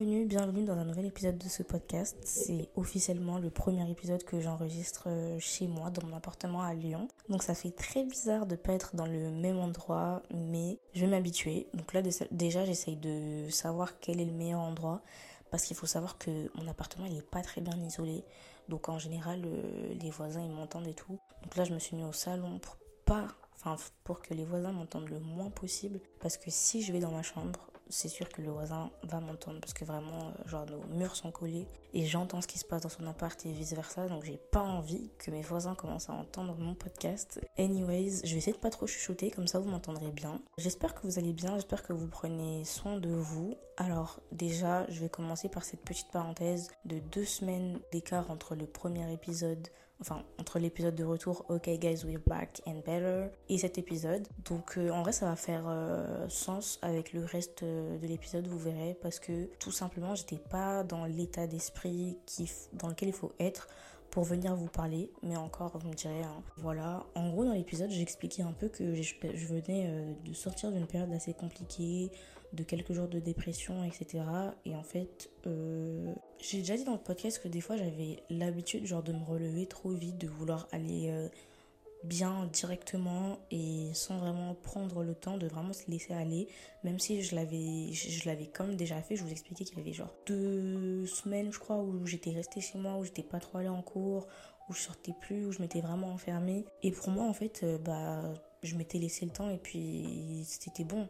Bienvenue, bienvenue dans un nouvel épisode de ce podcast. C'est officiellement le premier épisode que j'enregistre euh, chez moi, dans mon appartement à Lyon. Donc ça fait très bizarre de pas être dans le même endroit, mais je vais m'habituer. Donc là déjà j'essaye de savoir quel est le meilleur endroit, parce qu'il faut savoir que mon appartement il est pas très bien isolé. Donc en général euh, les voisins ils m'entendent et tout. Donc là je me suis mis au salon pour pas enfin pour que les voisins m'entendent le moins possible parce que si je vais dans ma chambre c'est sûr que le voisin va m'entendre parce que vraiment, euh, genre, nos murs sont collés et j'entends ce qui se passe dans son appart et vice versa. Donc, j'ai pas envie que mes voisins commencent à entendre mon podcast. Anyways, je vais essayer de pas trop chuchoter, comme ça vous m'entendrez bien. J'espère que vous allez bien, j'espère que vous prenez soin de vous. Alors, déjà, je vais commencer par cette petite parenthèse de deux semaines d'écart entre le premier épisode enfin entre l'épisode de retour OK guys we're back and better et cet épisode donc euh, en vrai ça va faire euh, sens avec le reste euh, de l'épisode vous verrez parce que tout simplement j'étais pas dans l'état d'esprit qui dans lequel il faut être pour venir vous parler, mais encore, vous me direz, hein. voilà. En gros, dans l'épisode, j'expliquais un peu que je, venais de sortir d'une période assez compliquée, de quelques jours de dépression, etc. Et en fait, euh, j'ai déjà dit dans le podcast que des fois j'avais l'habitude genre de me relever trop vite, de vouloir aller euh, bien directement et sans vraiment prendre le temps de vraiment se laisser aller. Même si je l'avais, je, l'avais comme déjà fait, je vous expliquais qu'il y avait genre deux semaines, je crois, où j'étais restée chez moi, où j'étais pas trop allée en cours, où je sortais plus, où je m'étais vraiment enfermée. Et pour moi, en fait, euh, bah, je m'étais laissé le temps et puis c'était bon.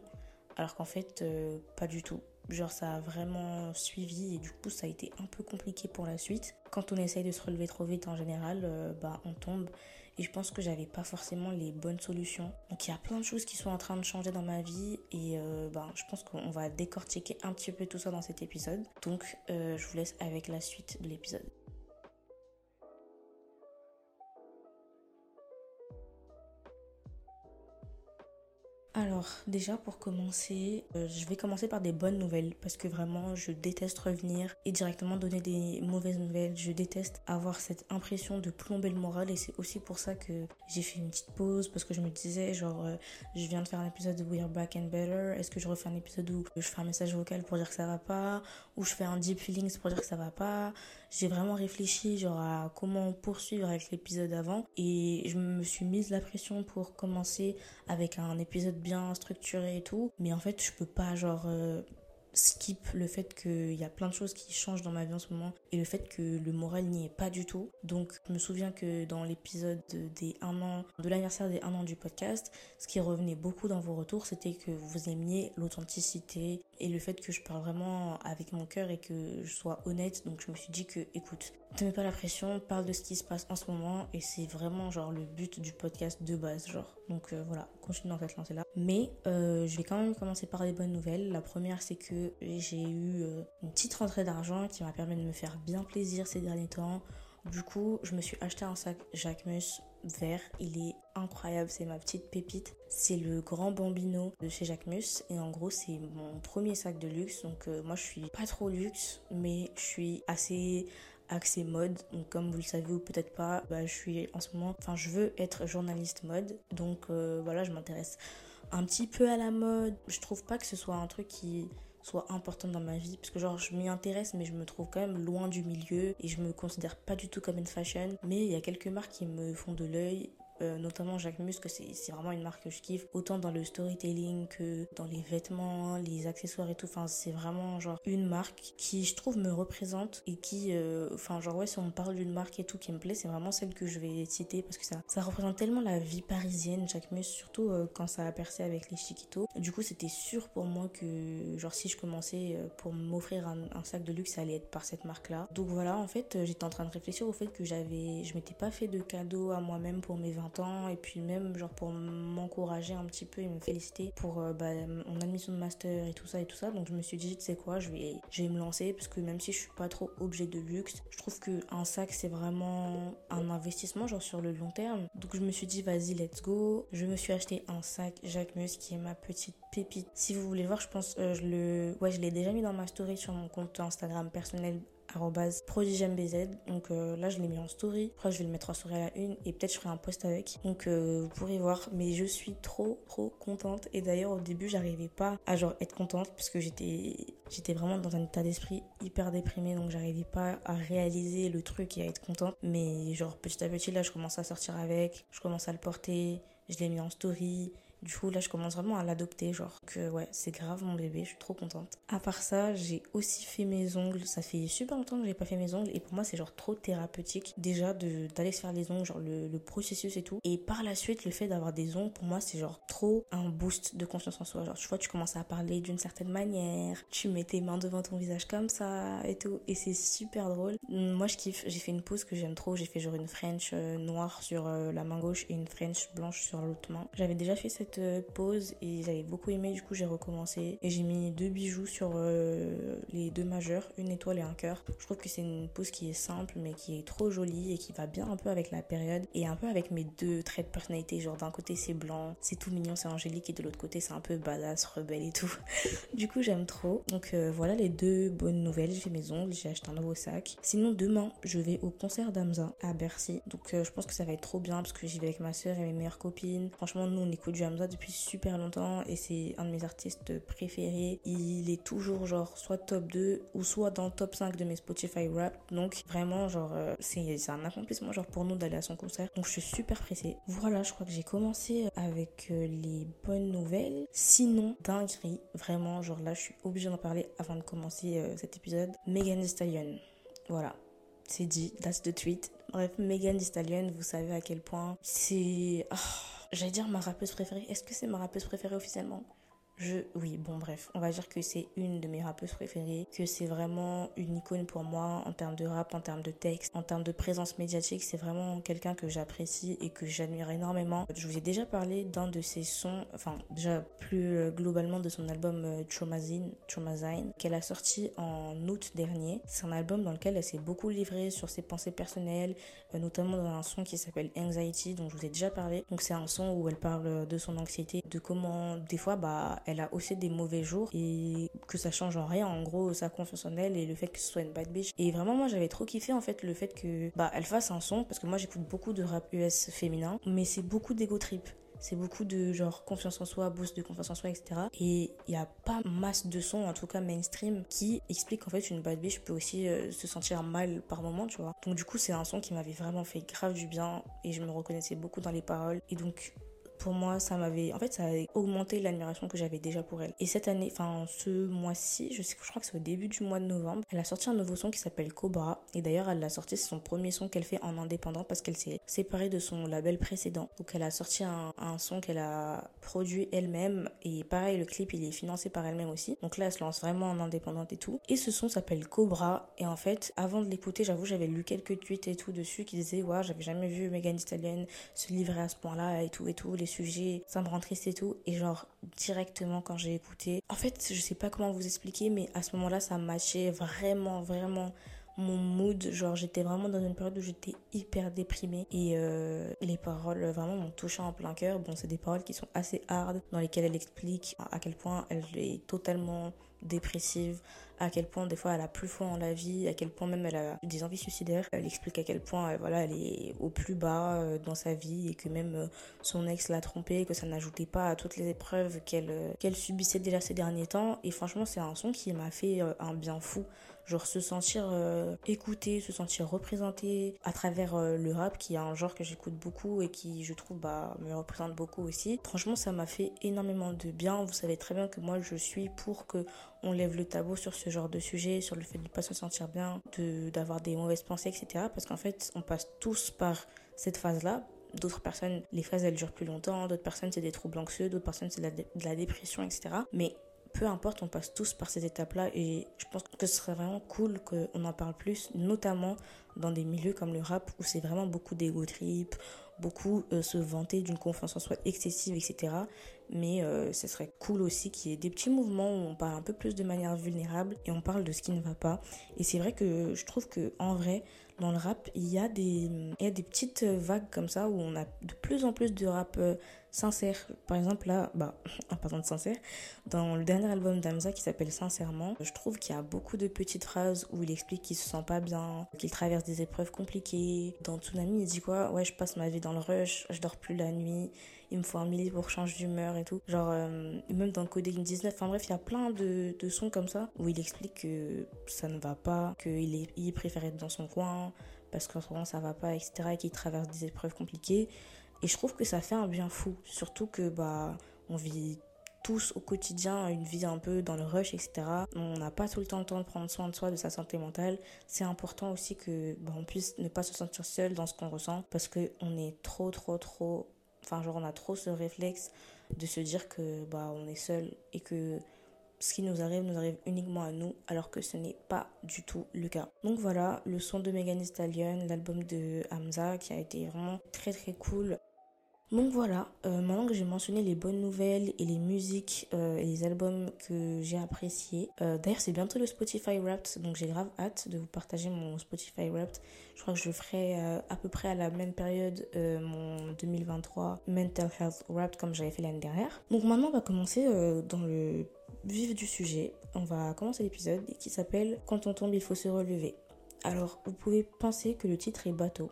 Alors qu'en fait, euh, pas du tout. Genre ça a vraiment suivi et du coup ça a été un peu compliqué pour la suite. Quand on essaye de se relever trop vite en général, euh, bah on tombe. Et je pense que j'avais pas forcément les bonnes solutions. Donc il y a plein de choses qui sont en train de changer dans ma vie et euh, bah, je pense qu'on va décortiquer un petit peu tout ça dans cet épisode. Donc je vous laisse avec la suite de l'épisode. Alors déjà pour commencer, euh, je vais commencer par des bonnes nouvelles parce que vraiment je déteste revenir et directement donner des mauvaises nouvelles. Je déteste avoir cette impression de plomber le moral et c'est aussi pour ça que j'ai fait une petite pause parce que je me disais genre euh, je viens de faire un épisode de We're Back and Better, est-ce que je refais un épisode où je fais un message vocal pour dire que ça va pas ou je fais un deep feelings pour dire que ça va pas? J'ai vraiment réfléchi genre à comment poursuivre avec l'épisode avant. Et je me suis mise la pression pour commencer avec un épisode bien structuré et tout. Mais en fait je peux pas genre euh, skip le fait qu'il y a plein de choses qui changent dans ma vie en ce moment et le fait que le moral n'y est pas du tout. Donc je me souviens que dans l'épisode des 1 an, de l'anniversaire des 1 an du podcast, ce qui revenait beaucoup dans vos retours, c'était que vous aimiez l'authenticité et le fait que je parle vraiment avec mon cœur et que je sois honnête. Donc je me suis dit que écoute, ne mets pas la pression, parle de ce qui se passe en ce moment et c'est vraiment genre le but du podcast de base genre. Donc euh, voilà, continue dans cette lancée là. Mais euh, je vais quand même commencer par des bonnes nouvelles. La première c'est que j'ai eu euh, une petite rentrée d'argent qui m'a permis de me faire bien plaisir ces derniers temps. Du coup, je me suis acheté un sac Jacquemus vert. Il est incroyable, c'est ma petite pépite. C'est le grand bambino de chez Jacquemus et en gros, c'est mon premier sac de luxe. Donc moi, je suis pas trop luxe, mais je suis assez accès mode. Donc comme vous le savez ou peut-être pas, bah, je suis en ce moment, enfin je veux être journaliste mode. Donc euh, voilà, je m'intéresse un petit peu à la mode. Je trouve pas que ce soit un truc qui soit important dans ma vie parce que genre je m'y intéresse mais je me trouve quand même loin du milieu et je me considère pas du tout comme une fashion mais il y a quelques marques qui me font de l'œil euh, notamment Jacques Mus, que c'est vraiment une marque que je kiffe, autant dans le storytelling que dans les vêtements, les accessoires et tout. Enfin, c'est vraiment genre une marque qui, je trouve, me représente et qui, euh, enfin, genre, ouais, si on parle d'une marque et tout qui me plaît, c'est vraiment celle que je vais citer parce que ça, ça représente tellement la vie parisienne, Jacques Mus, surtout euh, quand ça a percé avec les Chiquitos. Du coup, c'était sûr pour moi que, genre, si je commençais pour m'offrir un, un, sac de luxe, ça allait être par cette marque-là. Donc voilà, en fait, j'étais en train de réfléchir au fait que j'avais, je m'étais pas fait de cadeau à moi-même pour mes 20 et puis même genre pour m'encourager un petit peu et me féliciter pour euh, bah, mon admission de master et tout ça et tout ça. Donc je me suis dit, tu sais quoi, je vais, je vais me lancer parce que même si je suis pas trop objet de luxe, je trouve qu'un sac c'est vraiment un investissement genre sur le long terme. Donc je me suis dit, vas-y, let's go. Je me suis acheté un sac Jacquemus qui est ma petite pépite. Si vous voulez voir, je pense, euh, je le, ouais, je l'ai déjà mis dans ma story sur mon compte Instagram personnel prodigembz. Donc euh, là, je l'ai mis en story. Après, je vais le mettre en story à la une et peut-être je ferai un post avec. Donc euh, vous pourrez voir. Mais je suis trop, trop contente. Et d'ailleurs, au début, j'arrivais pas à genre être contente parce que j'étais, j'étais vraiment dans un état d'esprit hyper déprimé. Donc j'arrivais pas à réaliser le truc et à être contente. Mais genre petit à petit, là, je commence à sortir avec. Je commence à le porter. Je l'ai mis en story. Du coup, là, je commence vraiment à l'adopter, genre que ouais, c'est grave mon bébé, je suis trop contente. À part ça, j'ai aussi fait mes ongles. Ça fait super longtemps que j'ai pas fait mes ongles et pour moi, c'est genre trop thérapeutique déjà d'aller se faire les ongles, genre le, le, processus et tout. Et par la suite, le fait d'avoir des ongles, pour moi, c'est genre trop un boost de confiance en soi. Genre, tu vois, tu commences à parler d'une certaine manière, tu mets tes mains devant ton visage comme ça et tout, et c'est super drôle. Moi, je kiffe. J'ai fait une pose que j'aime trop. J'ai fait genre une French euh, noire sur euh, la main gauche et une French blanche sur l'autre main. J'avais déjà fait cette euh, pause et j'avais beaucoup aimé, du coup j'ai recommencé et j'ai mis deux bijoux sur euh, les deux majeurs, une étoile et un cœur. Je trouve que c'est une pose qui est simple mais qui est trop jolie et qui va bien un peu avec la période et un peu avec mes deux traits de personnalité. Genre d'un côté c'est blanc, c'est tout mignon, c'est angélique et de l'autre côté c'est un peu badass, rebelle et tout. du coup j'aime trop. Donc euh, voilà les deux bonnes nouvelles. J'ai mes ongles, j'ai acheté un nouveau sac. Sinon demain je vais au concert d'Amza à Bercy. Donc je pense que ça va être trop bien parce que j'y vais avec ma soeur et mes meilleures copines. Franchement nous on écoute du Hamza depuis super longtemps et c'est un de mes artistes préférés. Il est toujours genre soit top 2 ou soit dans le top 5 de mes Spotify rap. Donc vraiment genre euh, c'est un accomplissement genre pour nous d'aller à son concert. Donc je suis super pressée. Voilà, je crois que j'ai commencé avec euh, les bonnes nouvelles. Sinon, dinguerie, vraiment genre là je suis obligée d'en parler avant de commencer euh, cet épisode. Megan Thee Stallion. Voilà, c'est dit, that's the tweet. Bref, Megan Thee Stallion, vous savez à quel point c'est... Ah, J'allais dire ma rappeuse préférée. Est-ce que c'est ma rappeuse préférée officiellement? Je, oui, bon, bref, on va dire que c'est une de mes rappeuses préférées, que c'est vraiment une icône pour moi en termes de rap, en termes de texte, en termes de présence médiatique. C'est vraiment quelqu'un que j'apprécie et que j'admire énormément. Je vous ai déjà parlé d'un de ses sons, enfin, déjà plus euh, globalement de son album euh, Traumazine, Traumazine, qu'elle a sorti en août dernier. C'est un album dans lequel elle s'est beaucoup livrée sur ses pensées personnelles, euh, notamment dans un son qui s'appelle Anxiety, dont je vous ai déjà parlé. Donc, c'est un son où elle parle de son anxiété, de comment, des fois, bah, a aussi des mauvais jours et que ça change en rien en gros sa confiance en elle et le fait que ce soit une bad bitch et vraiment moi j'avais trop kiffé en fait le fait que bah elle fasse un son parce que moi j'écoute beaucoup de rap US féminin mais c'est beaucoup d'ego trip c'est beaucoup de genre confiance en soi, boost de confiance en soi, etc. Et il n'y a pas masse de sons, en tout cas mainstream, qui expliquent qu'en fait une bad bitch peut aussi euh, se sentir mal par moment, tu vois. Donc du coup c'est un son qui m'avait vraiment fait grave du bien et je me reconnaissais beaucoup dans les paroles. Et donc pour moi, ça m'avait, en fait, ça a augmenté l'admiration que j'avais déjà pour elle. Et cette année, enfin, ce mois-ci, je crois que c'est au début du mois de novembre, elle a sorti un nouveau son qui s'appelle Cobra. Et d'ailleurs, elle l'a sorti, c'est son premier son qu'elle fait en indépendant parce qu'elle s'est séparée de son label précédent. Donc, elle a sorti un, son qu'elle a produit elle-même. Et pareil, le clip, il est financé par elle-même aussi. Donc là, elle se lance vraiment en indépendante et tout. Et ce son s'appelle Cobra. Et en fait, avant de l'écouter, j'avoue, j'avais lu quelques tweets et tout dessus qui disaient, ouais, j'avais jamais vu Megan Stallion se livrer à ce point-là et tout et tout. Sujet, ça me rend triste et tout. Et genre, directement quand j'ai écouté, en fait, je sais pas comment vous expliquer, mais à ce moment-là, ça matchait vraiment, vraiment mon mood. Genre, j'étais vraiment dans une période où j'étais hyper déprimée et euh, les paroles vraiment m'ont touché en plein cœur. Bon, c'est des paroles qui sont assez hard, dans lesquelles elle explique à quel point elle est totalement dépressive, à quel point des fois elle a plus foi en la vie, à quel point même elle a des envies suicidaires. Elle explique à quel point euh, voilà, elle est au plus bas euh, dans sa vie et que même euh, son ex l'a trompée, que ça n'ajoutait pas à toutes les épreuves qu'elle qu'elle subissait déjà ces derniers temps. Et franchement, c'est un son qui m'a fait un bien fou genre se sentir écouté, se sentir représenté à travers le rap qui est un genre que j'écoute beaucoup et qui je trouve bah me représente beaucoup aussi. Franchement, ça m'a fait énormément de bien. Vous savez très bien que moi je suis pour que on lève le tabou sur ce genre de sujet, sur le fait de ne pas se sentir bien, de d'avoir des mauvaises pensées, etc. Parce qu'en fait, on passe tous par cette phase-là. D'autres personnes, les phases, elles durent plus longtemps. D'autres personnes, c'est des troubles anxieux. D'autres personnes, c'est de la dépression, etc. Mais peu importe, on passe tous par ces étapes-là et je pense que ce serait vraiment cool qu'on en parle plus, notamment dans des milieux comme le rap où c'est vraiment beaucoup d'ego trip, beaucoup se vanter d'une confiance en soi excessive, etc. Mais ce serait cool aussi qu'il y ait des petits mouvements où on parle un peu plus de manière vulnérable et on parle de ce qui ne va pas. Et c'est vrai que je trouve que en vrai, dans le rap, il y, a des, il y a des petites vagues comme ça où on a de plus en plus de rap euh, sincère. Par exemple, là, bah, en parlant de sincère, dans le dernier album d'Amza qui s'appelle Sincèrement, je trouve qu'il y a beaucoup de petites phrases où il explique qu'il se sent pas bien, qu'il traverse des épreuves compliquées. Dans Tsunami, il dit quoi? Ouais, je passe ma vie dans le rush, je dors plus la nuit il me faut un milli pour changer d'humeur et tout. Genre, euh, même dans Coding 19, enfin bref, il y a plein de, de, sons comme ça où il explique que ça ne va pas, qu'il il préfère être dans son coin parce qu'en ce moment ça va pas, etc. et qu'il traverse des épreuves compliquées. Et je trouve que ça fait un bien fou. Surtout que, bah, on vit tous au quotidien une vie un peu dans le rush, etc. On n'a pas tout le temps le temps de prendre soin de soi, de sa santé mentale. C'est important aussi que bah, on puisse ne pas se sentir seul dans ce qu'on ressent parce qu'on est trop, trop, trop Enfin, genre, on a trop ce réflexe de se dire que bah, on est seul et que ce qui nous arrive nous arrive uniquement à nous, alors que ce n'est pas du tout le cas. Donc voilà, le son de Megan Stallion, l'album de Hamza, qui a été vraiment très très cool. Donc voilà, euh, maintenant que j'ai mentionné les bonnes nouvelles et les musiques euh, et les albums que j'ai appréciés. Euh, d'ailleurs, c'est bientôt le Spotify Wrapped, donc j'ai grave hâte de vous partager mon Spotify Wrapped. Je crois que je ferai à peu près à la même période mon 2023 Mental Health Wrapped comme j'avais fait l'année dernière. Donc maintenant, on va commencer dans le vif du sujet. On va commencer l'épisode qui s'appelle Quand on tombe, il faut se relever. Alors, vous pouvez penser que le titre est bateau.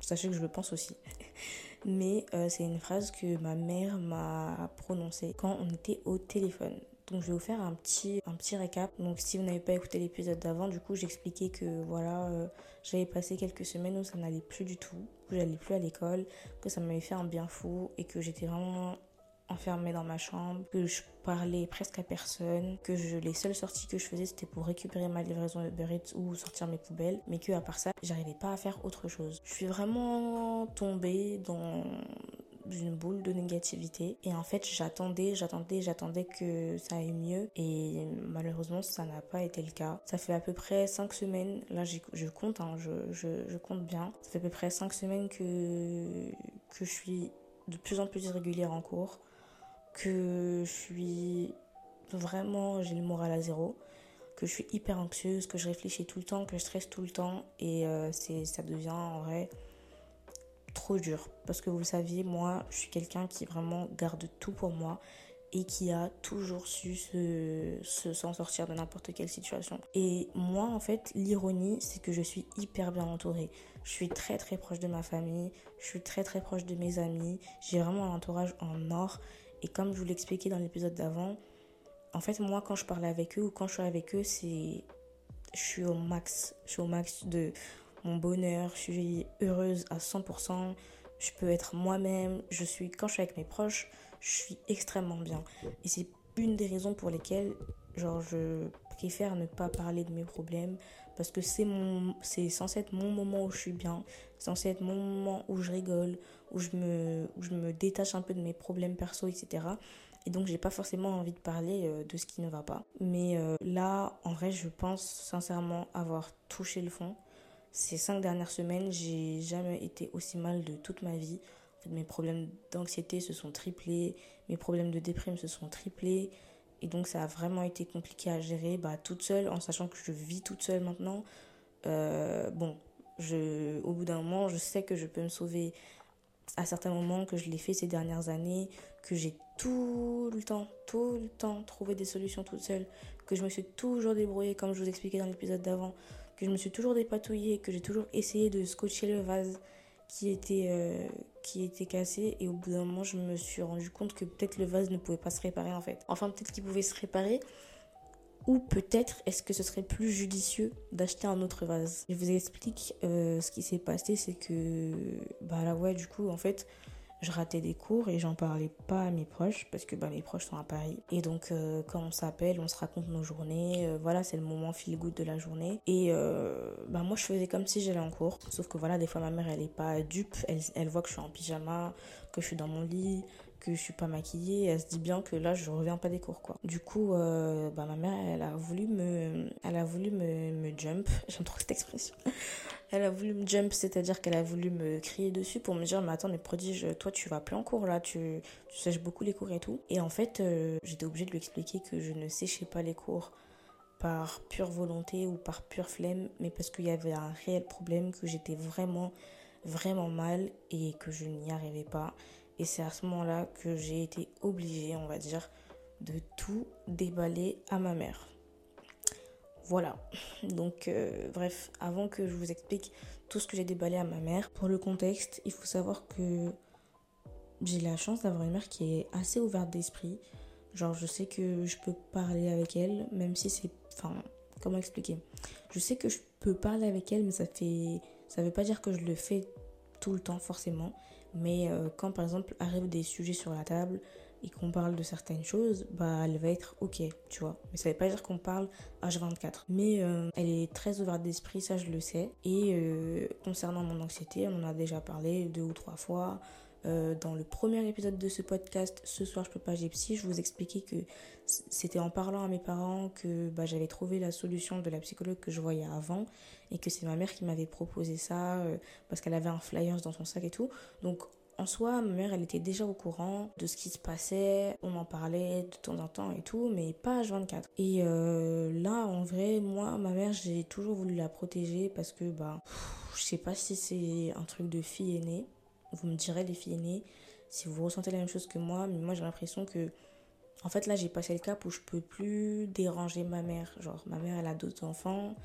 Sachez que je le pense aussi. mais euh, c'est une phrase que ma mère m'a prononcée quand on était au téléphone. Donc je vais vous faire un petit, un petit récap. Donc si vous n'avez pas écouté l'épisode d'avant, du coup j'expliquais que voilà, euh, j'avais passé quelques semaines où ça n'allait plus du tout, que j'allais plus à l'école, que ça m'avait fait un bien fou et que j'étais vraiment enfermée dans ma chambre, que je parlais presque à personne, que les seules sorties que je faisais c'était pour récupérer ma livraison de Eats ou sortir mes poubelles, mais que à part ça, j'arrivais pas à faire autre chose. Je suis vraiment tombée dans une boule de négativité. Et en fait j'attendais j'attendais j'attendais que ça aille mieux. Et malheureusement ça n'a pas été le cas. Ça fait à peu près 5 semaines. Là je compte hein, je, compte bien. Ça fait à peu près 5 semaines que je suis de plus en plus irrégulière en cours que je suis vraiment, j'ai le moral à zéro, que je suis hyper anxieuse, que je réfléchis tout le temps, que je stresse tout le temps et euh, ça devient en vrai trop dur parce que vous le saviez, moi, je suis quelqu'un qui vraiment garde tout pour moi et qui a toujours su se, s'en sortir de n'importe quelle situation. Et moi, en fait, l'ironie, c'est que je suis hyper bien entourée. Je suis très très proche de ma famille, je suis très très proche de mes amis, j'ai vraiment un entourage en or et comme je vous l'expliquais dans l'épisode d'avant, en fait, moi, quand je parle avec eux ou quand je suis avec eux, c'est. Je suis au max. Je suis au max de mon bonheur. Je suis heureuse à 100%. Je peux être moi-même. Je suis. Quand je suis avec mes proches, je suis extrêmement bien. Et c'est une des raisons pour lesquelles, genre, je préfère ne pas parler de mes problèmes parce que c'est mon c'est censé être mon moment où je suis bien c'est censé être mon moment où je rigole où je me où je me détache un peu de mes problèmes perso etc et donc j'ai pas forcément envie de parler euh, de ce qui ne va pas. Mais euh, là en vrai je pense sincèrement avoir touché le fond. Ces cinq dernières semaines j'ai jamais été aussi mal de toute ma vie. Mes problèmes d'anxiété se sont triplés mes problèmes de déprime se sont triplés. Et donc ça a vraiment été compliqué à gérer bah, toute seule, en sachant que je vis toute seule maintenant. Euh, bon, je, au bout d'un moment, je sais que je peux me sauver à certains moments, que je l'ai fait ces dernières années, que j'ai tout le temps, tout le temps trouvé des solutions toute seule, que je me suis toujours débrouillée, comme je vous expliquais dans l'épisode d'avant, que je me suis toujours dépatouillée, que j'ai toujours essayé de scotcher le vase qui était, euh, qui était cassé et au bout d'un moment je me suis rendu compte que peut-être le vase ne pouvait pas se réparer en fait. Enfin peut-être qu'il pouvait se réparer ou peut-être est-ce que ce serait plus judicieux d'acheter un autre vase. Je vous explique euh, ce qui s'est passé c'est que bah là ouais du coup en fait je ratais des cours et j'en parlais pas à mes proches parce que bah, mes proches sont à Paris. Et donc euh, quand on s'appelle, on se raconte nos journées. Euh, voilà, c'est le moment feel good de la journée. Et bah, moi je faisais comme si j'allais en cours. Sauf que voilà, des fois ma mère elle est pas dupe. Elle, elle voit que je suis en pyjama, que je suis dans mon lit, que je suis pas maquillée, elle se dit bien que là je reviens pas des cours quoi. Du coup, euh, bah, ma mère elle a voulu me, elle a voulu me, jump, j'aime trop cette expression. Elle a voulu me jump, c'est-à-dire qu'elle a voulu me crier dessus pour me dire mais attends mais prodige, toi tu vas plus en cours là, tu, tu sèches beaucoup les cours et tout. Et en fait, euh, j'étais obligée de lui expliquer que je ne séchais pas les cours par pure volonté ou par pure flemme, mais parce qu'il y avait un réel problème, que j'étais vraiment, vraiment mal et que je n'y arrivais pas. Et c'est à ce moment-là que j'ai été obligée, on va dire, de tout déballer à ma mère. Voilà. Donc, euh, bref, avant que je vous explique tout ce que j'ai déballé à ma mère, pour le contexte, il faut savoir que j'ai la chance d'avoir une mère qui est assez ouverte d'esprit. Genre, je sais que je peux parler avec elle, même si c'est. Enfin, comment expliquer? Je sais que je peux parler avec elle, mais ça fait. Ça veut pas dire que je le fais tout le temps, forcément. Mais euh, quand, par exemple, arrivent des sujets sur la table et qu'on parle de certaines choses, bah, elle va être ok, tu vois. Mais ça veut pas dire qu'on parle H24. Mais euh, elle est très ouverte d'esprit, ça, je le sais. Et euh, concernant mon anxiété, on en a déjà parlé deux ou trois fois. Euh, dans le premier épisode de ce podcast, Ce soir je peux pas, j'ai psy, je vous expliquais que c'était en parlant à mes parents que bah, j'avais trouvé la solution de la psychologue que je voyais avant et que c'est ma mère qui m'avait proposé ça euh, parce qu'elle avait un flyer dans son sac et tout. Donc en soi, ma mère, elle était déjà au courant de ce qui se passait, on en parlait de temps en temps et tout, mais pas H24. Et euh, là, en vrai, moi, ma mère, j'ai toujours voulu la protéger parce que, bah, je sais pas si c'est un truc de fille aînée, vous me direz, les filles aînées, si vous ressentez la même chose que moi, mais moi j'ai l'impression que. En fait, là, j'ai passé le cap où je peux plus déranger ma mère. Genre, ma mère, elle a d'autres enfants.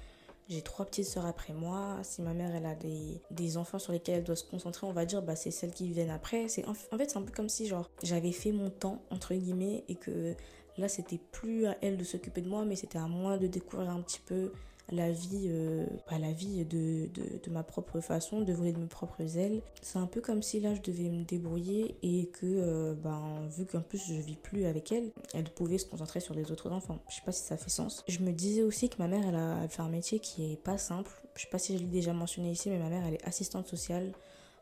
J'ai trois petites sœurs après moi. Si ma mère, elle a des, des enfants sur lesquels elle doit se concentrer, on va dire, bah, c'est celles qui viennent après. C'est, en, fait, c'est un peu comme si, genre, j'avais fait mon temps, entre guillemets, et que là, c'était plus à elle de s'occuper de moi, mais c'était à moi de découvrir un petit peu la vie, euh, bah, la vie de, de, ma propre façon, de voler de mes propres ailes. C'est un peu comme si là je devais me débrouiller et que, ben, vu qu'en plus je vis plus avec elle, elle pouvait se concentrer sur les autres enfants. Je sais pas si ça fait sens. Je me disais aussi que ma mère, elle a fait un métier qui est pas simple. Je sais pas si je l'ai déjà mentionné ici, mais ma mère, elle est assistante sociale.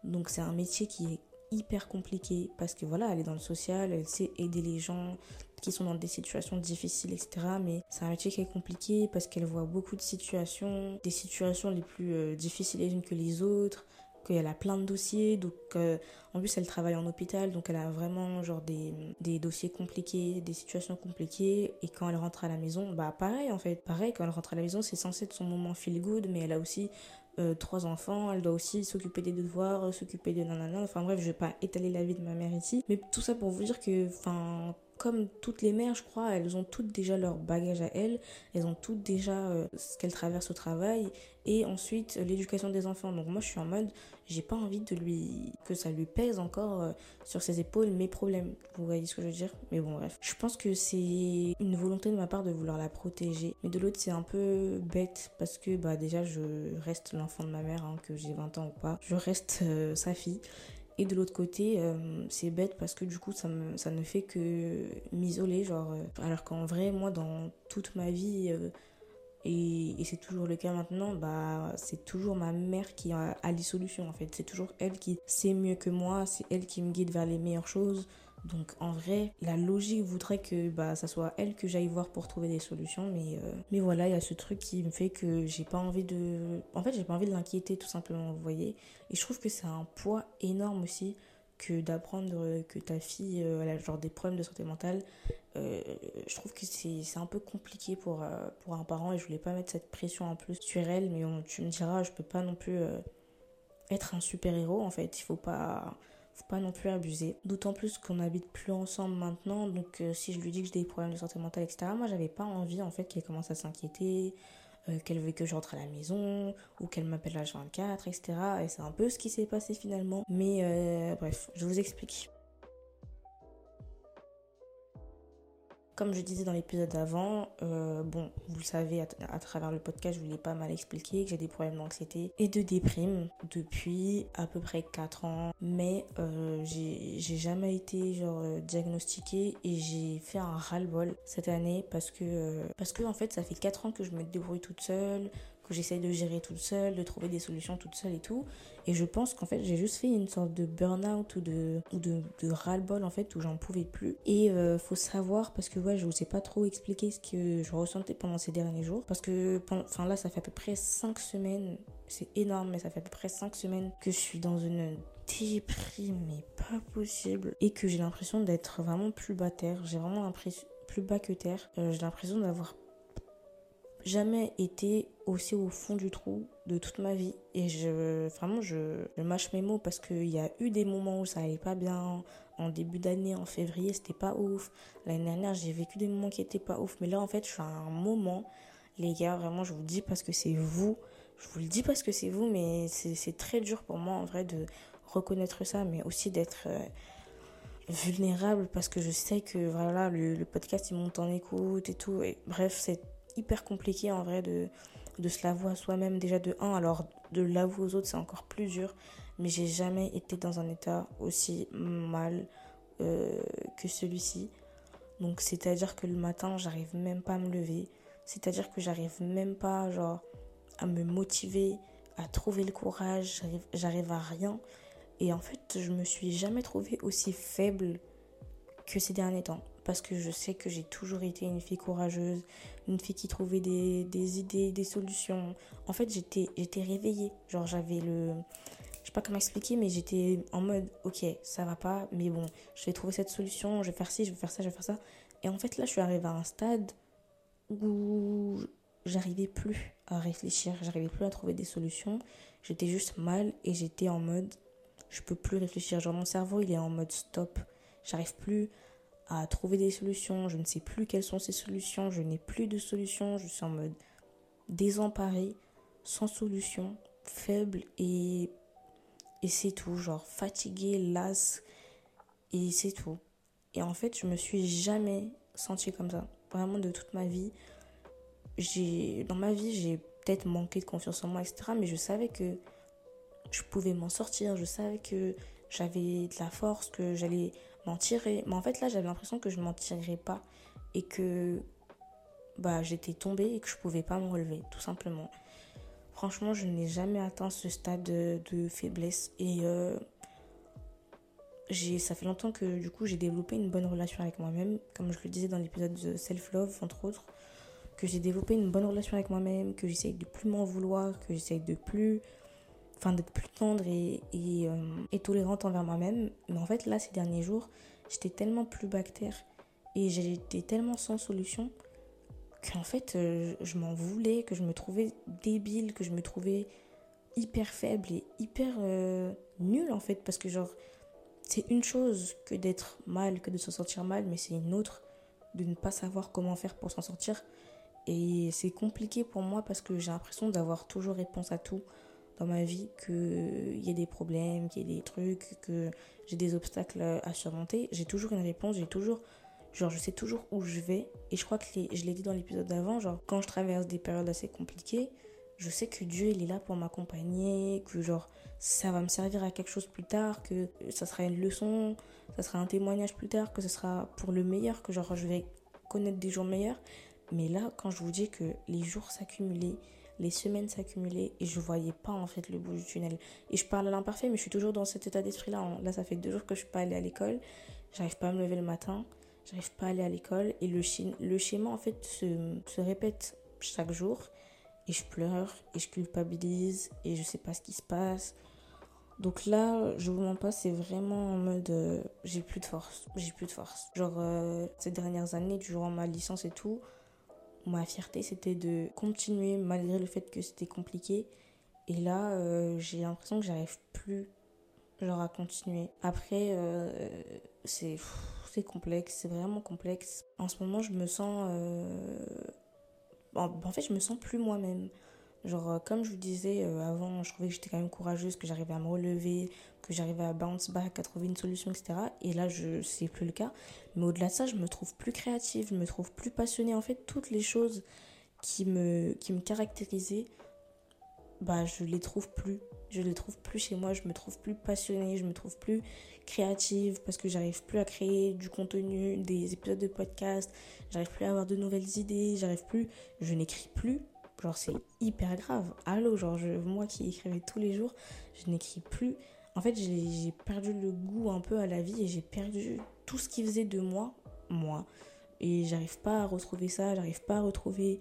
Donc c'est un métier qui est hyper compliqué parce que voilà, elle est dans le social, elle sait aider les gens qui sont dans des situations difficiles, etc. Mais c'est un métier qui est compliqué parce qu'elle voit beaucoup de situations, des situations les plus euh, difficiles les unes que les autres qu'elle a plein de dossiers donc euh, en plus elle travaille en hôpital donc elle a vraiment genre des, des, dossiers compliqués des situations compliquées et quand elle rentre à la maison bah pareil en fait pareil quand elle rentre à la maison c'est censé être son moment feel good mais elle a aussi euh, trois enfants, elle doit aussi s'occuper des devoirs, s'occuper de nanana. Enfin bref, je vais pas étaler la vie de ma mère ici. Mais tout ça pour vous dire que, enfin, comme toutes les mères, je crois, elles ont toutes déjà leur bagage à elles, elles ont toutes déjà euh, ce qu'elles traversent au travail et ensuite l'éducation des enfants. Donc moi je suis en mode, j'ai pas envie de lui que ça lui pèse encore euh, sur ses épaules mes problèmes. Vous voyez ce que je veux dire? Mais bon bref, je pense que c'est une volonté de ma part de vouloir la protéger, mais de l'autre c'est un peu bête parce que bah déjà je reste l'enfant de ma mère, hein, que j'ai 20 ans ou pas, je reste euh, sa fille et de l'autre côté, euh, c'est bête parce que du coup, ça, me, ça ne fait que m'isoler. Genre, euh, alors qu'en vrai, moi, dans toute ma vie, euh, et, c'est toujours le cas maintenant, bah, c'est toujours ma mère qui a, a les solutions en fait. C'est toujours elle qui sait mieux que moi, c'est elle qui me guide vers les meilleures choses. Donc en vrai, la logique voudrait que bah, ça soit elle que j'aille voir pour trouver des solutions. Mais, euh, mais voilà, il y a ce truc qui me fait que j'ai pas envie de... En fait, j'ai pas envie de l'inquiéter tout simplement, vous voyez. Et je trouve que c'est un poids énorme aussi que d'apprendre que ta fille euh, a genre des problèmes de santé mentale. Euh, je trouve que c'est un peu compliqué pour, pour un parent et je voulais pas mettre cette pression en plus sur elle. Mais tu me diras, je peux pas non plus être un super-héros en fait. Il faut pas pas non plus abuser. D'autant plus qu'on n'habite plus ensemble maintenant, donc euh, si je lui dis que j'ai des problèmes de santé mentale, etc., moi j'avais pas envie en fait qu'elle commence à s'inquiéter, euh, qu'elle veut que je rentre à la maison, ou qu'elle m'appelle à 24, etc. Et c'est un peu ce qui s'est passé finalement. Mais euh, bref, je vous explique. Comme je disais dans l'épisode d'avant, euh, bon, vous le savez à, travers le podcast, je vous l'ai pas mal expliqué que j'ai des problèmes d'anxiété et de déprime depuis à peu près 4 ans. Mais euh, j'ai jamais été genre euh, diagnostiquée et j'ai fait un ras-le-bol cette année parce que, parce que en fait ça fait 4 ans que je me débrouille toute seule, que j'essaye de gérer toute seule, de trouver des solutions toute seule et tout. Et je pense qu'en fait, j'ai juste fait une sorte de burn-out ou de, ou de, ras-le-bol en fait, où j'en pouvais plus. Et euh, faut savoir, parce que ouais, je vous ai pas trop expliqué ce que je ressentais pendant ces derniers jours. Parce que, enfin là, ça fait à peu près 5 semaines, c'est énorme, mais ça fait à peu près 5 semaines que je suis dans une déprime, mais pas possible. Et que j'ai l'impression d'être vraiment plus bas terre. J'ai vraiment l'impression, plus bas que terre. Euh, j'ai l'impression d'avoir jamais été aussi au fond du trou de toute ma vie. Et je, vraiment, je, mâche mes mots parce qu'il y a eu des moments où ça allait pas bien. En début d'année, en février, c'était pas ouf. L'année dernière, j'ai vécu des moments qui étaient pas ouf. Mais là, en fait, je suis à un moment, les gars, vraiment, je vous dis parce que c'est vous. Je vous le dis parce que c'est vous, mais c'est très dur pour moi, en vrai, de reconnaître ça, mais aussi d'être euh, vulnérable parce que je sais que voilà le, le, podcast il monte en écoute et tout. Et bref, c'est hyper compliqué en vrai de, de se l'avouer à soi-même déjà de 1. Alors de l'avouer aux autres, c'est encore plus dur. Mais j'ai jamais été dans un état aussi mal euh, que celui-ci. Donc c'est-à-dire que le matin, j'arrive même pas à me lever. C'est-à-dire que j'arrive même pas genre à me motiver, à trouver le courage, j'arrive à rien. Et en fait, je me suis jamais trouvée aussi faible que ces derniers temps parce que je sais que j'ai toujours été une fille courageuse, une fille qui trouvait des, idées, des solutions. En fait, j'étais, j'étais réveillée. Genre, j'avais le. Je sais pas comment expliquer, mais j'étais en mode, ok, ça va pas, mais bon, je vais trouver cette solution, je vais faire ci, je vais faire ça, je vais faire ça. Et en fait, là, je suis arrivée à un stade où j'arrivais plus à réfléchir, j'arrivais plus à trouver des solutions. J'étais juste mal et j'étais en mode, je peux plus réfléchir. Genre, mon cerveau, il est en mode stop. J'arrive plus à trouver des solutions. Je ne sais plus quelles sont ces solutions. Je n'ai plus de solutions. Je suis en mode désemparé, sans solution, faible et, et c'est tout. Genre fatigué, las et c'est tout. Et en fait, je me suis jamais sentie comme ça. Vraiment de toute ma vie. J'ai, dans ma vie, j'ai peut-être manqué de confiance en moi, etc. Mais je savais que je pouvais m'en sortir. Je savais que j'avais de la force, que j'allais tirer. Mais en fait, là, j'avais l'impression que je m'en tirerais pas et que bah, j'étais tombée et que je pouvais pas me relever, tout simplement. Franchement, je n'ai jamais atteint ce stade de, faiblesse et euh, ça fait longtemps que du coup j'ai développé une bonne relation avec moi-même, comme je le disais dans l'épisode de Self Love entre autres, que j'ai développé une bonne relation avec moi-même, que j'essaye de plus m'en vouloir, que j'essaye de plus enfin d'être plus tendre et, euh, et, tolérante envers moi-même. Mais en fait, là, ces derniers jours, j'étais tellement plus bactère et j'étais tellement sans solution qu'en fait, euh, je m'en voulais, que je me trouvais débile, que je me trouvais hyper faible et hyper euh, nulle en fait. Parce que, genre, c'est une chose que d'être mal, que de se sentir mal, mais c'est une autre de ne pas savoir comment faire pour s'en sortir. Et c'est compliqué pour moi parce que j'ai l'impression d'avoir toujours réponse à tout dans ma vie qu'il y ait des problèmes, qu'il y ait des trucs, que j'ai des obstacles à surmonter, j'ai toujours une réponse, j'ai toujours genre je sais toujours où je vais et je crois que je l'ai dit dans l'épisode d'avant, genre quand je traverse des périodes assez compliquées, je sais que Dieu il est là pour m'accompagner, que genre ça va me servir à quelque chose plus tard, que ça sera une leçon, ça sera un témoignage plus tard, que ce sera pour le meilleur, que genre je vais connaître des jours meilleurs. Mais là, quand je vous dis que les jours s'accumulaient, les semaines s'accumulaient et je voyais pas en fait le bout du tunnel. Et je parle à l'imparfait, mais je suis toujours dans cet état d'esprit-là. Là, ça fait deux jours que je suis pas allée à l'école. J'arrive pas à me lever le matin. J'arrive pas à aller à l'école. Et le, schéma, en fait, se, se répète chaque jour. Et je pleure et je culpabilise et je sais pas ce qui se passe. Donc là, je vous mens pas, c'est vraiment en mode euh, j'ai plus de force, j'ai plus de force. Genre euh, ces dernières années, durant ma licence et tout, ma fierté, c'était de continuer malgré le fait que c'était compliqué. Et là, euh, j'ai l'impression que j'arrive plus genre à continuer. Après, euh, c'est complexe, c'est vraiment complexe. En ce moment, je me sens... Euh, en fait, je me sens plus moi-même. Genre, euh, comme je vous disais euh, avant, je trouvais que j'étais quand même courageuse, que j'arrivais à me relever, que j'arrivais à bounce back, à trouver une solution, etc. Et là, je c'est plus le cas. Mais au-delà de ça, je me trouve plus créative, je me trouve plus passionnée. En fait, toutes les choses qui me, qui me caractérisaient, bah, je les trouve plus. Je les trouve plus chez moi, je me trouve plus passionnée, je me trouve plus créative parce que j'arrive plus à créer du contenu, des épisodes de podcast, j'arrive plus à avoir de nouvelles idées, j'arrive plus, je n'écris plus Genre, c'est hyper grave. Allô, genre, moi qui écrivais tous les jours, je n'écris plus. En fait, j'ai perdu le goût un peu à la vie et j'ai perdu tout ce qui faisait de moi, moi. Et j'arrive pas à retrouver ça, j'arrive pas à retrouver.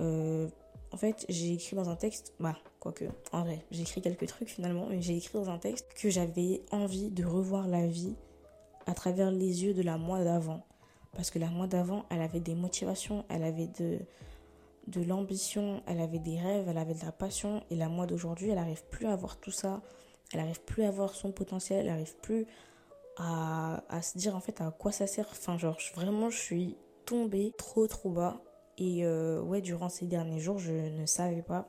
Euh, en fait, j'ai écrit dans un texte, bah, quoique, en vrai, j'ai écrit quelques trucs finalement, mais j'ai écrit dans un texte que j'avais envie de revoir la vie à travers les yeux de la moi d'avant. Parce que la moi d'avant, elle avait des motivations, elle avait de, de l'ambition, elle avait des rêves, elle avait de la passion. Et la moi d'aujourd'hui, elle n'arrive plus à avoir tout ça. Elle n'arrive plus à avoir son potentiel, elle n'arrive plus à, se dire en fait à quoi ça sert. Enfin, genre, vraiment, je suis tombée trop, trop bas. Et euh, ouais, durant ces derniers jours, je ne savais pas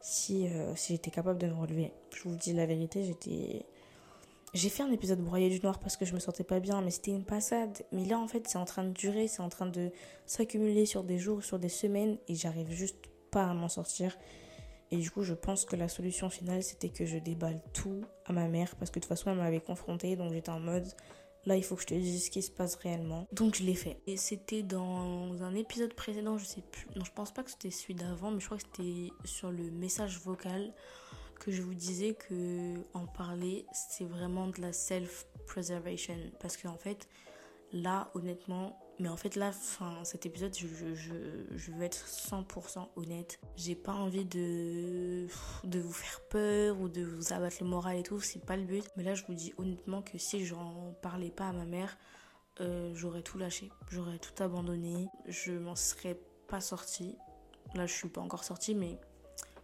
si, euh, si j'étais capable de me relever. Je vous dis la vérité, j'étais j'ai fait un épisode broyé du noir parce que je me sentais pas bien, mais c'était une passade. Mais là, en fait, c'est en train de durer, c'est en train de s'accumuler sur des jours, sur des semaines, et j'arrive juste pas à m'en sortir. Et du coup, je pense que la solution finale, c'était que je déballe tout à ma mère, parce que de toute façon, elle m'avait confrontée, donc j'étais en mode, là, il faut que je te dise ce qui se passe réellement. Donc, je l'ai fait. Et c'était dans un épisode précédent, je sais plus, non, je pense pas que c'était celui d'avant, mais je crois que c'était sur le message vocal que je vous disais que en parler, c'est vraiment de la self-preservation. Parce qu'en fait, là, honnêtement, mais en fait, là, fin, cet épisode, je, je, je, veux être 100% honnête. J'ai pas envie de, de vous faire peur ou de vous abattre le moral et tout, c'est pas le but. Mais là, je vous dis honnêtement que si j'en parlais pas à ma mère, euh, j'aurais tout lâché. J'aurais tout abandonné. Je m'en serais pas sortie. Là, je suis pas encore sortie, mais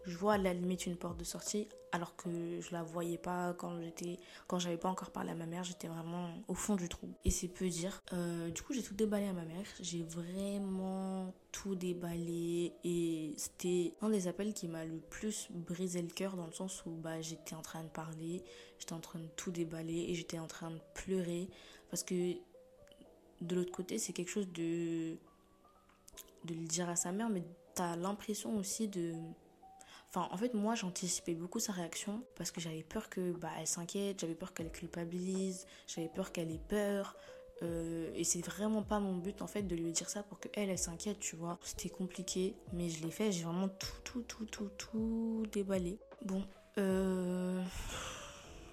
je vois à la limite une porte de sortie alors que je la voyais pas quand j'étais quand j'avais pas encore parlé à ma mère j'étais vraiment au fond du trou. Et c'est peu dire. Euh, du coup j'ai tout déballé à ma mère. J'ai vraiment tout déballé et c'était un des appels qui m'a le plus brisé le cœur dans le sens où bah j'étais en train de parler j'étais en train de tout déballer et j'étais en train de pleurer. Parce que de l'autre côté c'est quelque chose de de le dire à sa mère mais t'as l'impression aussi de Enfin, en fait, moi, j'anticipais beaucoup sa réaction parce que j'avais peur que bah, elle s'inquiète, j'avais peur qu'elle culpabilise, j'avais peur qu'elle ait peur. Euh, et c'est vraiment pas mon but en fait de lui dire ça pour qu'elle elle, s'inquiète, tu vois. C'était compliqué, mais je l'ai fait, j'ai vraiment tout, tout, tout, tout, tout déballé. Bon, euh,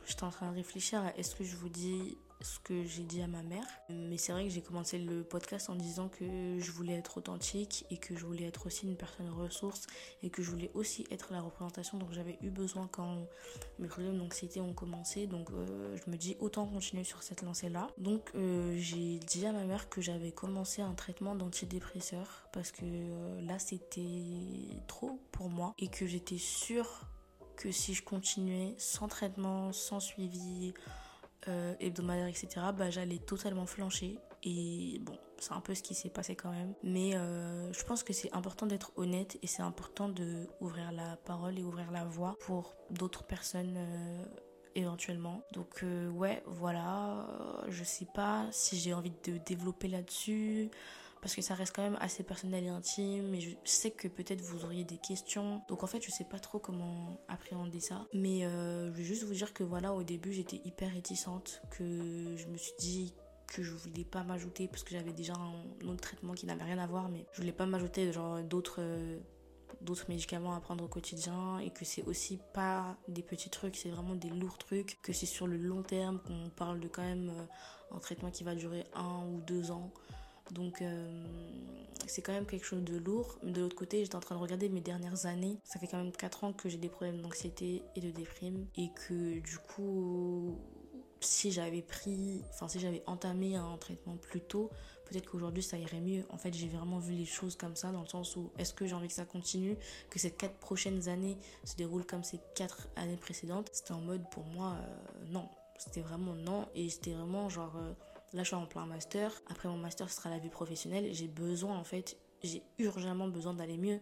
j'étais en train de réfléchir à est-ce que je vous dis ce que j'ai dit à ma mère. Mais c'est vrai que j'ai commencé le podcast en disant que je voulais être authentique et que je voulais être aussi une personne ressource et que je voulais aussi être la représentation. Donc j'avais eu besoin quand mes problèmes d'anxiété ont commencé. Donc euh, je me dis autant continuer sur cette lancée-là. Donc euh, j'ai dit à ma mère que j'avais commencé un traitement d'antidépresseur parce que euh, là c'était trop pour moi et que j'étais sûre que si je continuais sans traitement, sans suivi, euh, hebdomadaire, etc., bah, j'allais totalement flancher. Et bon, c'est un peu ce qui s'est passé quand même. Mais euh, je pense que c'est important d'être honnête et c'est important de ouvrir la parole et ouvrir la voie pour d'autres personnes euh, éventuellement. Donc ouais, voilà. Je sais pas si j'ai envie de développer là-dessus parce que ça reste quand même assez personnel et intime et je sais que peut-être vous auriez des questions donc en fait je sais pas trop comment appréhender ça mais euh, je vais juste vous dire que voilà au début j'étais hyper réticente que je me suis dit que je voulais pas m'ajouter parce que j'avais déjà un autre traitement qui n'avait rien à voir mais je voulais pas m'ajouter genre d'autres d'autres médicaments à prendre au quotidien et que c'est aussi pas des petits trucs, c'est vraiment des lourds trucs, que c'est sur le long terme qu'on parle de quand même euh, un traitement qui va durer un ou deux ans. Donc euh, c'est quand même quelque chose de lourd. Mais de l'autre côté, j'étais en train de regarder mes dernières années. Ça fait quand même 4 ans que j'ai des problèmes d'anxiété et de déprime. Et que du coup, si j'avais pris, enfin si j'avais entamé un traitement plus tôt, peut-être qu'aujourd'hui ça irait mieux. En fait, j'ai vraiment vu les choses comme ça, dans le sens où est-ce que j'ai envie que ça continue, que ces 4 prochaines années se déroulent comme ces 4 années précédentes? C'était en mode pour moi, euh, non. C'était vraiment non. Et c'était vraiment genre... Euh, Là, je suis en plein master. Après mon master, ce sera la vie professionnelle. J'ai besoin, en fait, j'ai urgemment besoin d'aller mieux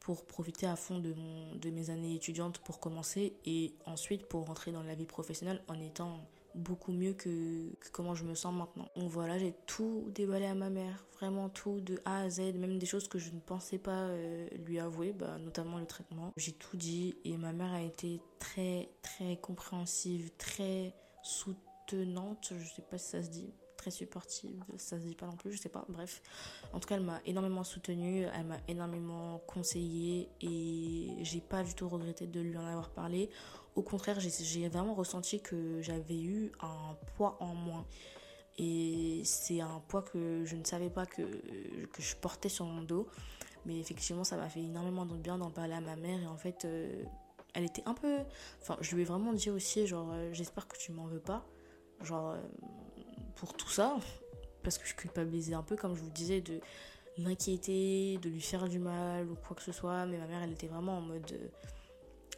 pour profiter à fond de, mon, de mes années étudiantes pour commencer et ensuite pour rentrer dans la vie professionnelle en étant beaucoup mieux que, comment je me sens maintenant. Donc voilà, j'ai tout déballé à ma mère, vraiment tout de A à Z, même des choses que je ne pensais pas euh, lui avouer, bah, notamment le traitement. J'ai tout dit et ma mère a été très très compréhensive, très soutenante, je sais pas si ça se dit, très supportive, ça se dit pas non plus, je sais pas, bref. En tout cas, elle m'a énormément soutenue, elle m'a énormément conseillé et j'ai pas du tout regretté de lui en avoir parlé. Au contraire, j'ai vraiment ressenti que j'avais eu un poids en moins. Et c'est un poids que je ne savais pas que, que je portais sur mon dos. Mais effectivement, ça m'a fait énormément de bien d'en parler à ma mère. Et en fait, euh, elle était un peu. Enfin, je lui ai vraiment dit aussi, genre, euh, j'espère que tu m'en veux pas. Genre, euh, pour tout ça. Parce que je culpabilisais un peu, comme je vous disais, de l'inquiéter, de lui faire du mal ou quoi que ce soit. Mais ma mère, elle était vraiment en mode. Euh,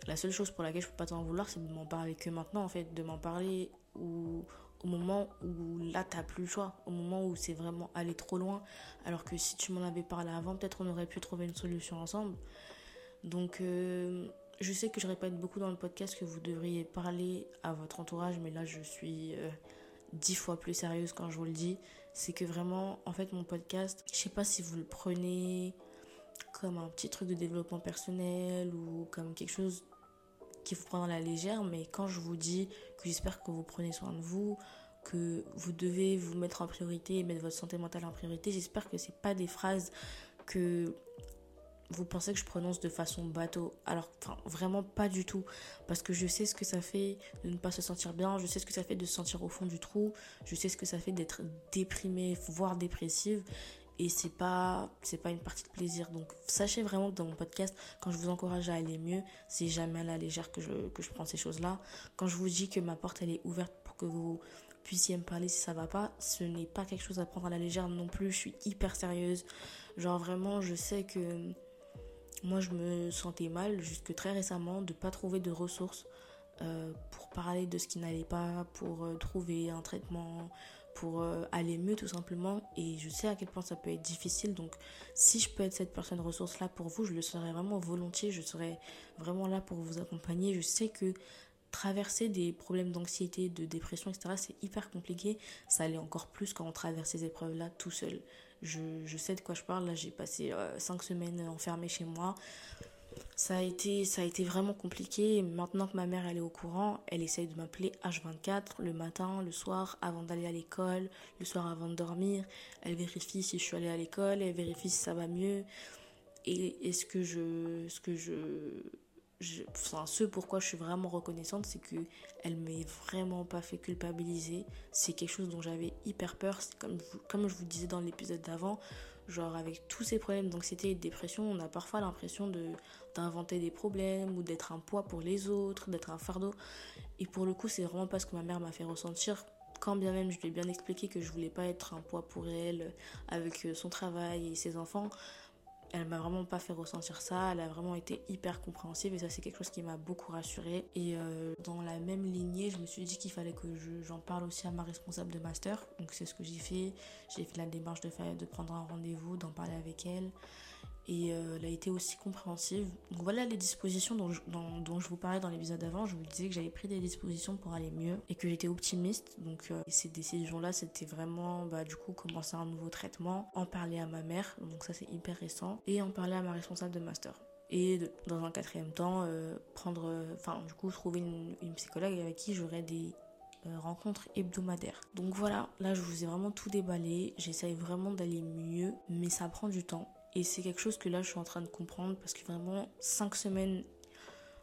la seule chose pour laquelle je peux pas t'en vouloir, c'est de m'en parler que maintenant, en fait. De m'en parler ou au moment où là t'as plus le choix, au moment où c'est vraiment aller trop loin. Alors que si tu m'en avais parlé avant, peut-être on aurait pu trouver une solution ensemble. Donc je sais que je répète beaucoup dans le podcast que vous devriez parler à votre entourage, mais là je suis euh, dix fois plus sérieuse quand je vous le dis. C'est que vraiment, en fait, mon podcast, je sais pas si vous le prenez comme un petit truc de développement personnel ou comme quelque chose qui vous prend dans la légère, mais quand je vous dis que j'espère que vous prenez soin de vous, que vous devez vous mettre en priorité et mettre votre santé mentale en priorité, j'espère que c'est pas des phrases que vous pensez que je prononce de façon bateau. Alors, vraiment pas du tout. Parce que je sais ce que ça fait de ne pas se sentir bien. Je sais ce que ça fait de se sentir au fond du trou. Je sais ce que ça fait d'être déprimé, voire dépressive. Et c'est pas, c'est pas une partie de plaisir. Donc, sachez vraiment que dans mon podcast, quand je vous encourage à aller mieux, c'est jamais à la légère que je, que je prends ces choses-là. Quand je vous dis que ma porte, elle est ouverte pour que vous puissiez me parler si ça va pas, ce n'est pas quelque chose à prendre à la légère non plus. Je suis hyper sérieuse. Genre, vraiment, je sais que moi, je me sentais mal jusque très récemment de ne pas trouver de ressources euh, pour parler de ce qui n'allait pas, pour euh, trouver un traitement, pour euh, aller mieux tout simplement. Et je sais à quel point ça peut être difficile. Donc, si je peux être cette personne ressource là pour vous, je le serai vraiment volontiers. Je serai vraiment là pour vous accompagner. Je sais que traverser des problèmes d'anxiété, de dépression, etc., c'est hyper compliqué. Ça allait encore plus quand on traverse ces épreuves-là tout seul. Je, sais de quoi je parle. Là, j'ai passé euh, cinq semaines enfermée chez moi. Ça a été, ça a été vraiment compliqué. Maintenant que ma mère est au courant, elle essaye de m'appeler H24 le matin, le soir, avant d'aller à l'école, le soir avant de dormir. Elle vérifie si je suis allée à l'école, elle vérifie si ça va mieux. Et est-ce que je, ce que je, enfin, ce pourquoi je suis vraiment reconnaissante, c'est que elle m'ait vraiment pas fait culpabiliser. C'est quelque chose dont j'avais hyper peur. Comme, comme je vous disais dans l'épisode d'avant, genre avec tous ces problèmes d'anxiété et de dépression, on a parfois l'impression de d'inventer des problèmes ou d'être un poids pour les autres, d'être un fardeau. Et pour le coup, c'est vraiment pas ce que ma mère m'a fait ressentir. Quand bien même je lui ai bien expliqué que je voulais pas être un poids pour elle avec son travail et ses enfants, elle m'a vraiment pas fait ressentir ça, elle a vraiment été hyper compréhensive et ça c'est quelque chose qui m'a beaucoup rassurée. Et euh, dans la même lignée, je me suis dit qu'il fallait que j'en parle aussi à ma responsable de master. Donc c'est ce que j'ai fait. J'ai fait la démarche de, faire, de prendre un rendez-vous, d'en parler avec elle et euh, elle a été aussi compréhensive. Donc voilà les dispositions dont je, dont, je vous parlais dans l'épisode d'avant. Je vous disais que j'avais pris des dispositions pour aller mieux et que j'étais optimiste. Donc euh, ces décisions-là, c'était vraiment bah, du coup commencer un nouveau traitement, en parler à ma mère, donc ça c'est hyper récent, et en parler à ma responsable de master. Et dans un quatrième temps, euh, prendre, enfin du coup trouver une, une psychologue avec qui j'aurais des rencontres hebdomadaires. Donc voilà, là je vous ai vraiment tout déballé. J'essaye vraiment d'aller mieux, mais ça prend du temps. Et c'est quelque chose que là, je suis en train de comprendre parce que vraiment, cinq semaines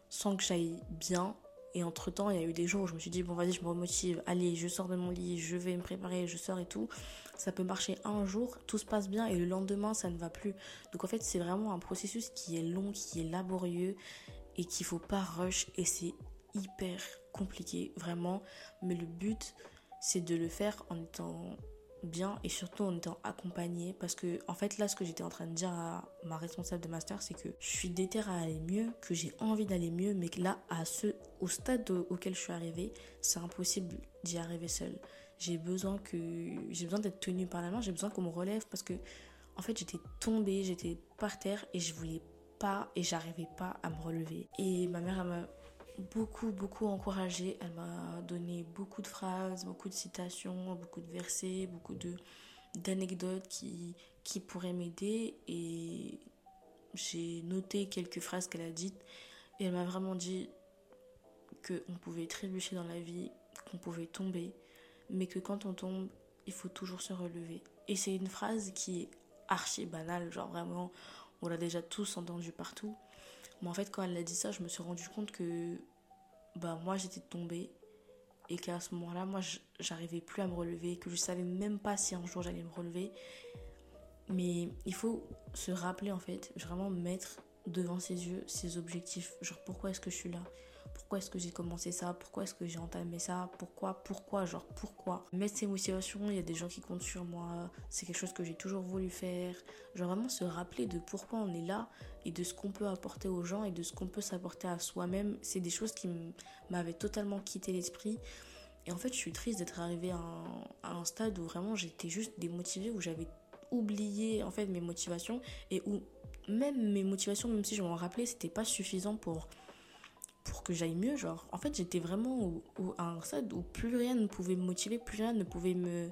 sans que j'aille bien. Et entre temps, il y a eu des jours où je me suis dit, bon, vas-y, je me remotive. Allez, je sors de mon lit, je vais me préparer, je sors et tout. Ça peut marcher un jour, tout se passe bien et le lendemain, ça ne va plus. Donc en fait, c'est vraiment un processus qui est long, qui est laborieux et qu'il faut pas rush. Et c'est hyper compliqué, vraiment. Mais le but, c'est de le faire en étant bien et surtout en étant accompagnée parce que en fait là ce que j'étais en train de dire à ma responsable de master c'est que je suis déterre à aller mieux que j'ai envie d'aller mieux mais que là à ce au stade auquel je suis arrivée c'est impossible d'y arriver seule. J'ai besoin que j'ai besoin d'être tenue par la main j'ai besoin qu'on me relève parce que en fait j'étais tombée j'étais par terre et je voulais pas et j'arrivais pas à me relever. Et ma mère elle m'a beaucoup, beaucoup encouragée. Elle m'a donné beaucoup de phrases, beaucoup de citations, beaucoup de versets, beaucoup de d'anecdotes qui, qui pourraient m'aider. Et j'ai noté quelques phrases qu'elle a dites. Et elle m'a vraiment dit qu'on pouvait trébucher dans la vie, qu'on pouvait tomber, mais que quand on tombe, il faut toujours se relever. Et c'est une phrase qui est archi banale, genre vraiment, on l'a déjà tous entendu partout. Mais en fait, quand elle a dit ça, je me suis rendu compte que bah, moi j'étais tombée et qu'à ce moment-là, moi j'arrivais plus à me relever, que je savais même pas si un jour j'allais me relever. Mais il faut se rappeler en fait, vraiment mettre devant ses yeux ses objectifs. Genre pourquoi est-ce que je suis là? Pourquoi est-ce que j'ai commencé ça Pourquoi est-ce que j'ai entamé ça Pourquoi Pourquoi Genre pourquoi Mettre ses motivations, il y a des gens qui comptent sur moi, c'est quelque chose que j'ai toujours voulu faire. Genre vraiment se rappeler de pourquoi on est là et de ce qu'on peut apporter aux gens et de ce qu'on peut s'apporter à soi-même. C'est des choses qui m'avaient totalement quitté l'esprit. Et en fait, je suis triste d'être arrivée à un, stade où vraiment j'étais juste démotivée, où j'avais oublié en fait mes motivations et où même mes motivations, même si je m'en rappelais, c'était pas suffisant pour pour que j'aille mieux. Genre, en fait, j'étais vraiment à un stade où plus rien ne pouvait me motiver, plus rien ne pouvait me,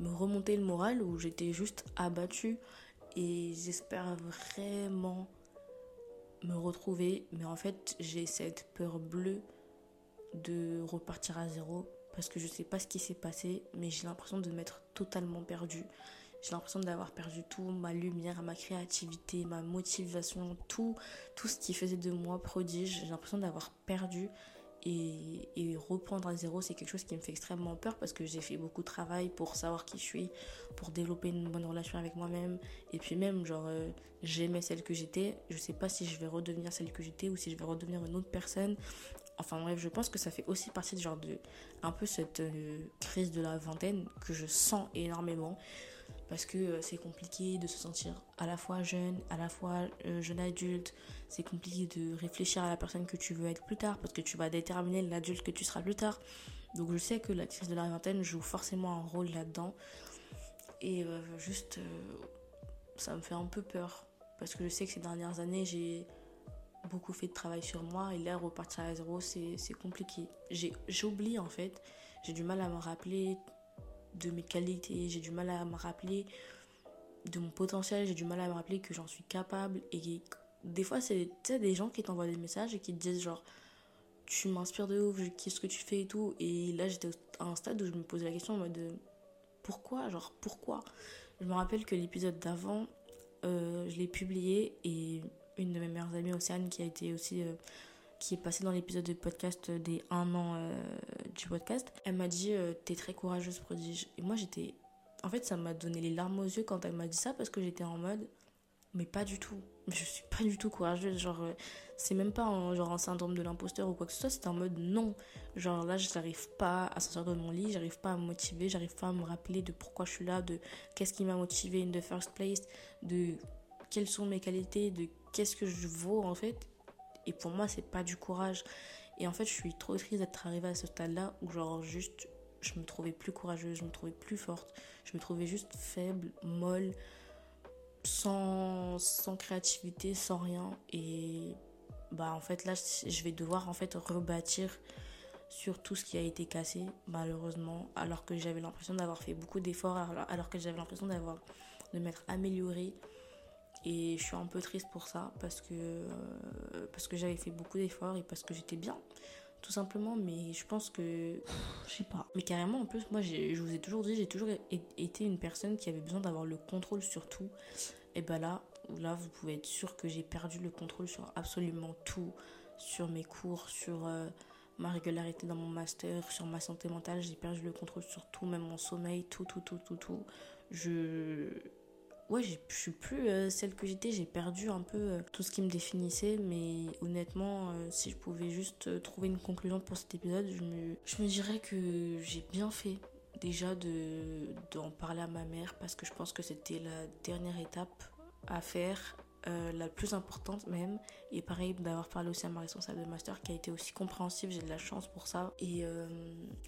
me remonter le moral, où j'étais juste abattue. Et j'espère vraiment me retrouver. Mais en fait, j'ai cette peur bleue de repartir à zéro parce que je sais pas ce qui s'est passé, mais j'ai l'impression de m'être totalement perdue. J'ai l'impression d'avoir perdu tout, ma lumière, ma créativité, ma motivation, tout, tout ce qui faisait de moi prodige. J'ai l'impression d'avoir perdu. Et, reprendre à zéro, c'est quelque chose qui me fait extrêmement peur parce que j'ai fait beaucoup de travail pour savoir qui je suis, pour développer une bonne relation avec moi-même. Et puis même, genre, euh, j'aimais celle que j'étais. Je sais pas si je vais redevenir celle que j'étais ou si je vais redevenir une autre personne. Enfin bref, je pense que ça fait aussi partie de genre de un peu cette euh, crise de la vingtaine que je sens énormément parce que euh, c'est compliqué de se sentir à la fois jeune, à la fois euh, jeune adulte. C'est compliqué de réfléchir à la personne que tu veux être plus tard parce que tu vas déterminer l'adulte que tu seras plus tard. Donc je sais que la crise de la vingtaine joue forcément un rôle là-dedans. Et euh, juste, ça me fait un peu peur parce que je sais que ces dernières années, j'ai beaucoup fait de travail sur moi et là, repartir à zéro, c'est compliqué. J'oublie en fait, j'ai du mal à me rappeler de mes qualités, j'ai du mal à me rappeler de mon potentiel, j'ai du mal à me rappeler que j'en suis capable. Et des fois, c'est des gens qui t'envoient des messages et qui te disent genre, tu m'inspires de ouf, qu'est-ce que tu fais et tout. Et là, j'étais à un stade où je me posais la question en mode, pourquoi? Genre, pourquoi? Je me rappelle que l'épisode d'avant, euh, je l'ai publié et une de mes meilleures amies, Océane, qui a été aussi... Euh, qui est passée dans l'épisode de podcast des 1 an euh, du podcast, elle m'a dit euh, T'es très courageuse, prodige. Et moi, j'étais. En fait, ça m'a donné les larmes aux yeux quand elle m'a dit ça parce que j'étais en mode Mais pas du tout. Je suis pas du tout courageuse. Genre, euh, c'est même pas genre un syndrome de l'imposteur ou quoi que ce soit. C'est en mode non. Genre là, je n'arrive pas à sortir de mon lit, j'arrive pas à me motiver, j'arrive pas à me rappeler de pourquoi je suis là, de qu'est-ce qui m'a motivé in the first place, de quelles sont mes qualités, de qu'est-ce que je vaux en fait. Et pour moi, c'est pas du courage. Et en fait, je suis trop triste d'être arrivée à ce stade-là où, genre, juste, je me trouvais plus courageuse, je me trouvais plus forte, je me trouvais juste faible, molle, sans, sans créativité, sans rien. Et bah, en fait, là, je vais devoir, en fait, rebâtir sur tout ce qui a été cassé, malheureusement, alors que j'avais l'impression d'avoir fait beaucoup d'efforts, alors que j'avais l'impression d'avoir de m'être améliorée et je suis un peu triste pour ça parce que, euh, parce que j'avais fait beaucoup d'efforts et parce que j'étais bien, tout simplement. Mais je pense que. Je sais pas. Mais carrément, en plus, moi, je vous ai toujours dit, j'ai toujours été une personne qui avait besoin d'avoir le contrôle sur tout. Et ben là, là, vous pouvez être sûr que j'ai perdu le contrôle sur absolument tout. Sur mes cours, sur. Euh, ma régularité dans mon master, sur ma santé mentale, j'ai perdu le contrôle sur tout, même mon sommeil, tout, tout, tout, tout, tout. Je, ouais, je suis plus euh, celle que j'étais, j'ai perdu un peu euh, tout ce qui me définissait, mais honnêtement, euh, si je pouvais juste trouver une conclusion pour cet épisode, je me, je me dirais que j'ai bien fait déjà de d'en parler à ma mère parce que je pense que c'était la dernière étape à faire euh, la plus importante même. Et pareil, d'avoir parlé aussi à ma responsable de master qui a été aussi compréhensive, j'ai de la chance pour ça. Et, euh,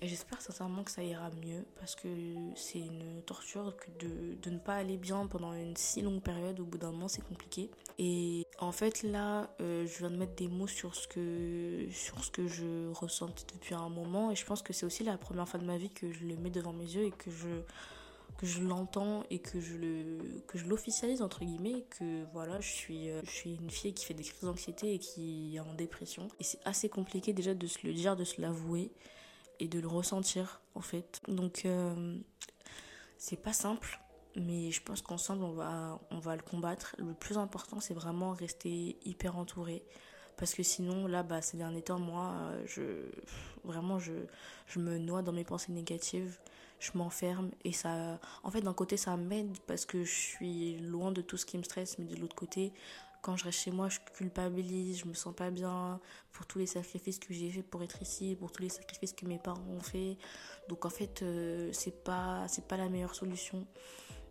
j'espère sincèrement que ça ira mieux parce que c'est une torture que de, de, ne pas aller bien pendant une si longue période. Au bout d'un moment, c'est compliqué. Et en fait, là, euh, je viens de mettre des mots sur ce que, sur ce que je ressens depuis un moment. Et je pense que c'est aussi la première fois de ma vie que je le mets devant mes yeux et que je que je l'entends et que je le que je l'officialise entre guillemets que voilà je suis euh, je suis une fille qui fait des crises d'anxiété et qui est en dépression et c'est assez compliqué déjà de se le dire de se l'avouer et de le ressentir en fait donc euh, C'est pas simple, mais je pense qu'ensemble on va, on va le combattre. Le plus important, c'est vraiment rester hyper entouré. Parce que sinon, là, bah, ces derniers temps, moi, je, vraiment, je, je me noie dans mes pensées négatives. Je m'enferme et ça. En fait, d'un côté, ça m'aide parce que je suis loin de tout ce qui me stresse, mais de l'autre côté, quand je reste chez moi, je culpabilise, je me sens pas bien pour tous les sacrifices que j'ai fait pour être ici, pour tous les sacrifices que mes parents ont fait. Donc en fait, euh, c'est pas c'est pas la meilleure solution.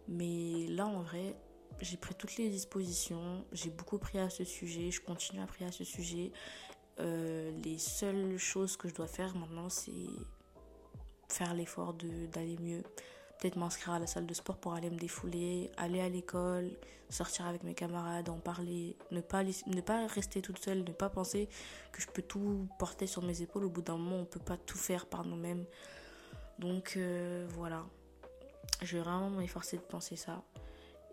Mais là, en vrai, j'ai pris toutes les dispositions, j'ai beaucoup pris à ce sujet, je continue à prier à ce sujet. Euh, les seules choses que je dois faire maintenant, c'est faire l'effort d'aller mieux. Peut-être m'inscrire à la salle de sport pour aller me défouler, aller à l'école, sortir avec mes camarades, en parler, ne pas, ne pas rester toute seule, ne pas penser que je peux tout porter sur mes épaules. Au bout d'un moment, on ne peut pas tout faire par nous-mêmes. Donc euh, voilà, je vais vraiment m'efforcer de penser ça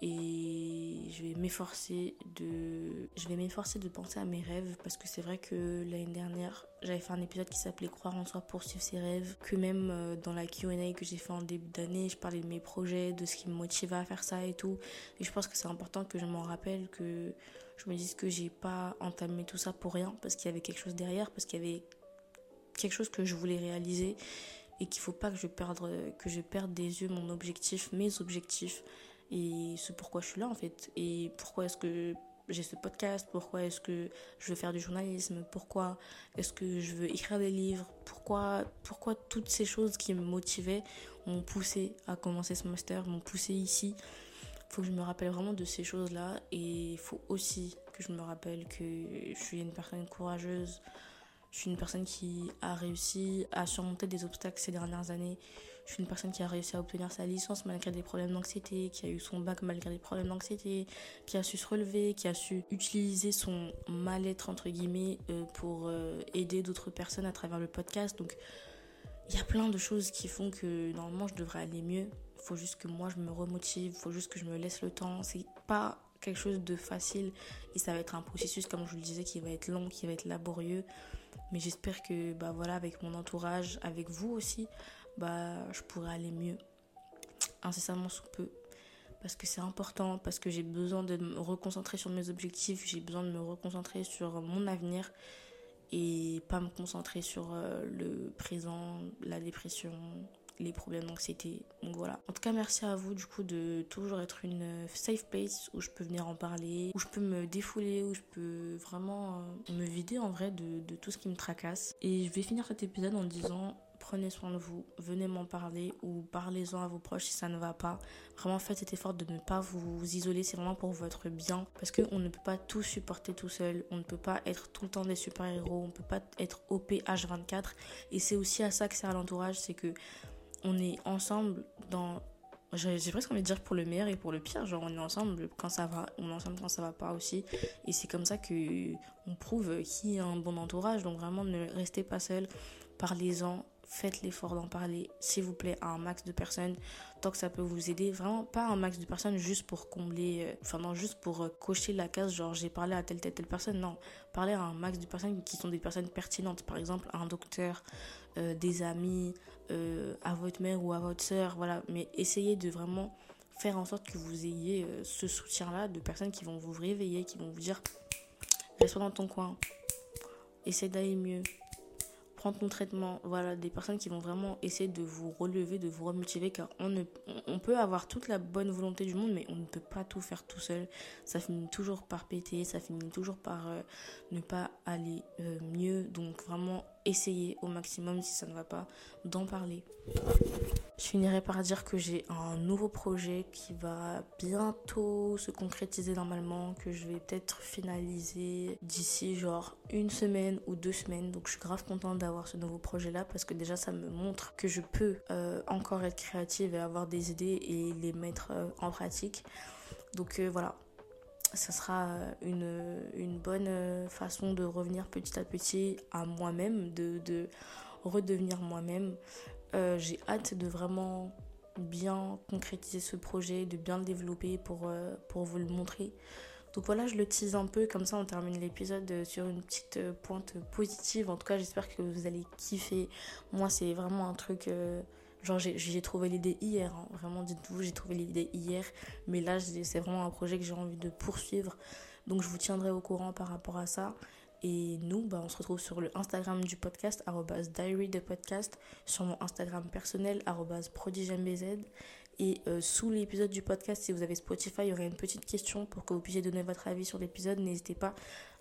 et je vais m'efforcer de je vais m'efforcer de penser à mes rêves parce que c'est vrai que l'année dernière j'avais fait un épisode qui s'appelait croire en soi pour suivre ses rêves que même euh, dans la Q&A que j'ai fait en début d'année je parlais de mes projets de ce qui me motivait à faire ça et tout. Et je pense que c'est important que je m'en rappelle que je me dise que j'ai pas entamé tout ça pour rien parce qu'il y avait quelque chose derrière parce qu'il y avait quelque chose que je voulais réaliser et qu'il faut pas que je perde que je perde des yeux mon objectif mes objectifs et c'est pourquoi je suis là en fait. Et pourquoi est-ce que j'ai ce podcast, pourquoi est-ce que je veux faire du journalisme, pourquoi est-ce que je veux écrire des livres, pourquoi, pourquoi toutes ces choses qui me motivaient m'ont poussé à commencer ce master, m'ont poussé ici? Faut que je me rappelle vraiment de ces choses-là et il faut aussi que je me rappelle que je suis une personne courageuse, je suis une personne qui a réussi à surmonter des obstacles ces dernières années. Je suis une personne qui a réussi à obtenir sa licence malgré des problèmes d'anxiété, qui a eu son bac malgré des problèmes d'anxiété, qui a su se relever, qui a su utiliser son mal-être entre guillemets euh, pour euh, aider d'autres personnes à travers le podcast. Donc il y a plein de choses qui font que normalement je devrais aller mieux. Faut juste que moi je me remotive, faut juste que je me laisse le temps. C'est pas quelque chose de facile et ça va être un processus comme je vous le disais qui va être long, qui va être laborieux. Mais j'espère que bah voilà avec mon entourage, avec vous aussi, bah, je pourrais aller mieux incessamment sous peu. Parce que c'est important, parce que j'ai besoin de me reconcentrer sur mes objectifs, j'ai besoin de me reconcentrer sur mon avenir et pas me concentrer sur euh, le présent, la dépression, les problèmes d'anxiété. Donc voilà. En tout cas, merci à vous du coup de toujours être une safe place où je peux venir en parler, où je peux me défouler, où je peux vraiment euh, me vider en vrai de, de tout ce qui me tracasse. Et je vais finir cet épisode en disant prenez soin de vous, venez m'en parler ou parlez-en à vos proches si ça ne va pas. Vraiment faites cet effort de ne pas vous isoler, c'est vraiment pour votre bien. Parce qu'on ne peut pas tout supporter tout seul, on ne peut pas être tout le temps des super-héros, on ne peut pas être OP H24 et c'est aussi à ça que sert l'entourage, c'est que on est ensemble dans j'ai presque envie de dire pour le meilleur et pour le pire. Genre on est ensemble quand ça va on est ensemble quand ça va pas aussi. Et c'est comme ça que on prouve qui a un bon entourage. Donc vraiment ne restez pas seul. Parlez-en faites l'effort d'en parler, s'il vous plaît, à un max de personnes, tant que ça peut vous aider. Vraiment, pas un max de personnes juste pour combler, euh, enfin non, juste pour euh, cocher la case, genre j'ai parlé à telle, telle, telle personne. Non, parler à un max de personnes qui sont des personnes pertinentes. Par exemple, un docteur, euh, des amis, à votre mère ou à votre soeur, voilà. Mais essayez de vraiment faire en sorte que vous ayez ce soutien-là de personnes qui vont vous réveiller, qui vont vous dire reste dans ton coin, essaie d'aller mieux, prendre ton traitement. Voilà, des personnes qui vont vraiment essayer de vous relever, de vous remotiver, car on, ne, on peut avoir toute la bonne volonté du monde, mais on ne peut pas tout faire tout seul. Ça finit toujours par péter, ça finit toujours par euh, ne pas aller euh, mieux. Donc vraiment, essayez au maximum, si ça ne va pas, d'en parler. Je finirai par dire que j'ai un nouveau projet qui va bientôt se concrétiser normalement, que je vais peut-être finaliser d'ici genre une semaine ou deux semaines. Donc je suis grave contente d'avoir ce nouveau projet là parce que déjà ça me montre que je peux euh, encore être créative et avoir des idées et les mettre euh, en pratique. Donc euh, voilà, ça sera une, une, bonne façon de revenir petit à petit à moi-même, de, de redevenir moi-même. Euh, j'ai hâte de vraiment bien concrétiser ce projet, de bien le développer pour, euh, pour vous le montrer. Donc voilà, je le tease un peu, comme ça on termine l'épisode sur une petite pointe positive. En tout cas, j'espère que vous allez kiffer. Moi, c'est vraiment un truc Genre, j'ai trouvé l'idée hier, hein. vraiment, dites-vous, j'ai trouvé l'idée hier. Mais là, c'est vraiment un projet que j'ai envie de poursuivre. Donc, je vous tiendrai au courant par rapport à ça. Et nous, bah, on se retrouve sur le Instagram du podcast, diary de podcast, sur mon Instagram personnel, prodigembz. Et euh, sous l'épisode du podcast, si vous avez Spotify, il y aurait une petite question pour que vous puissiez donner votre avis sur l'épisode. N'hésitez pas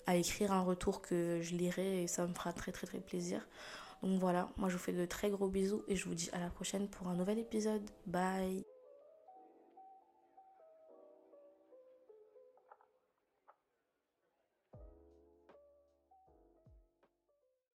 à écrire un retour que je lirai et ça me fera très très très plaisir. Donc voilà, moi je vous fais de très gros bisous et je vous dis à la prochaine pour un nouvel épisode. Bye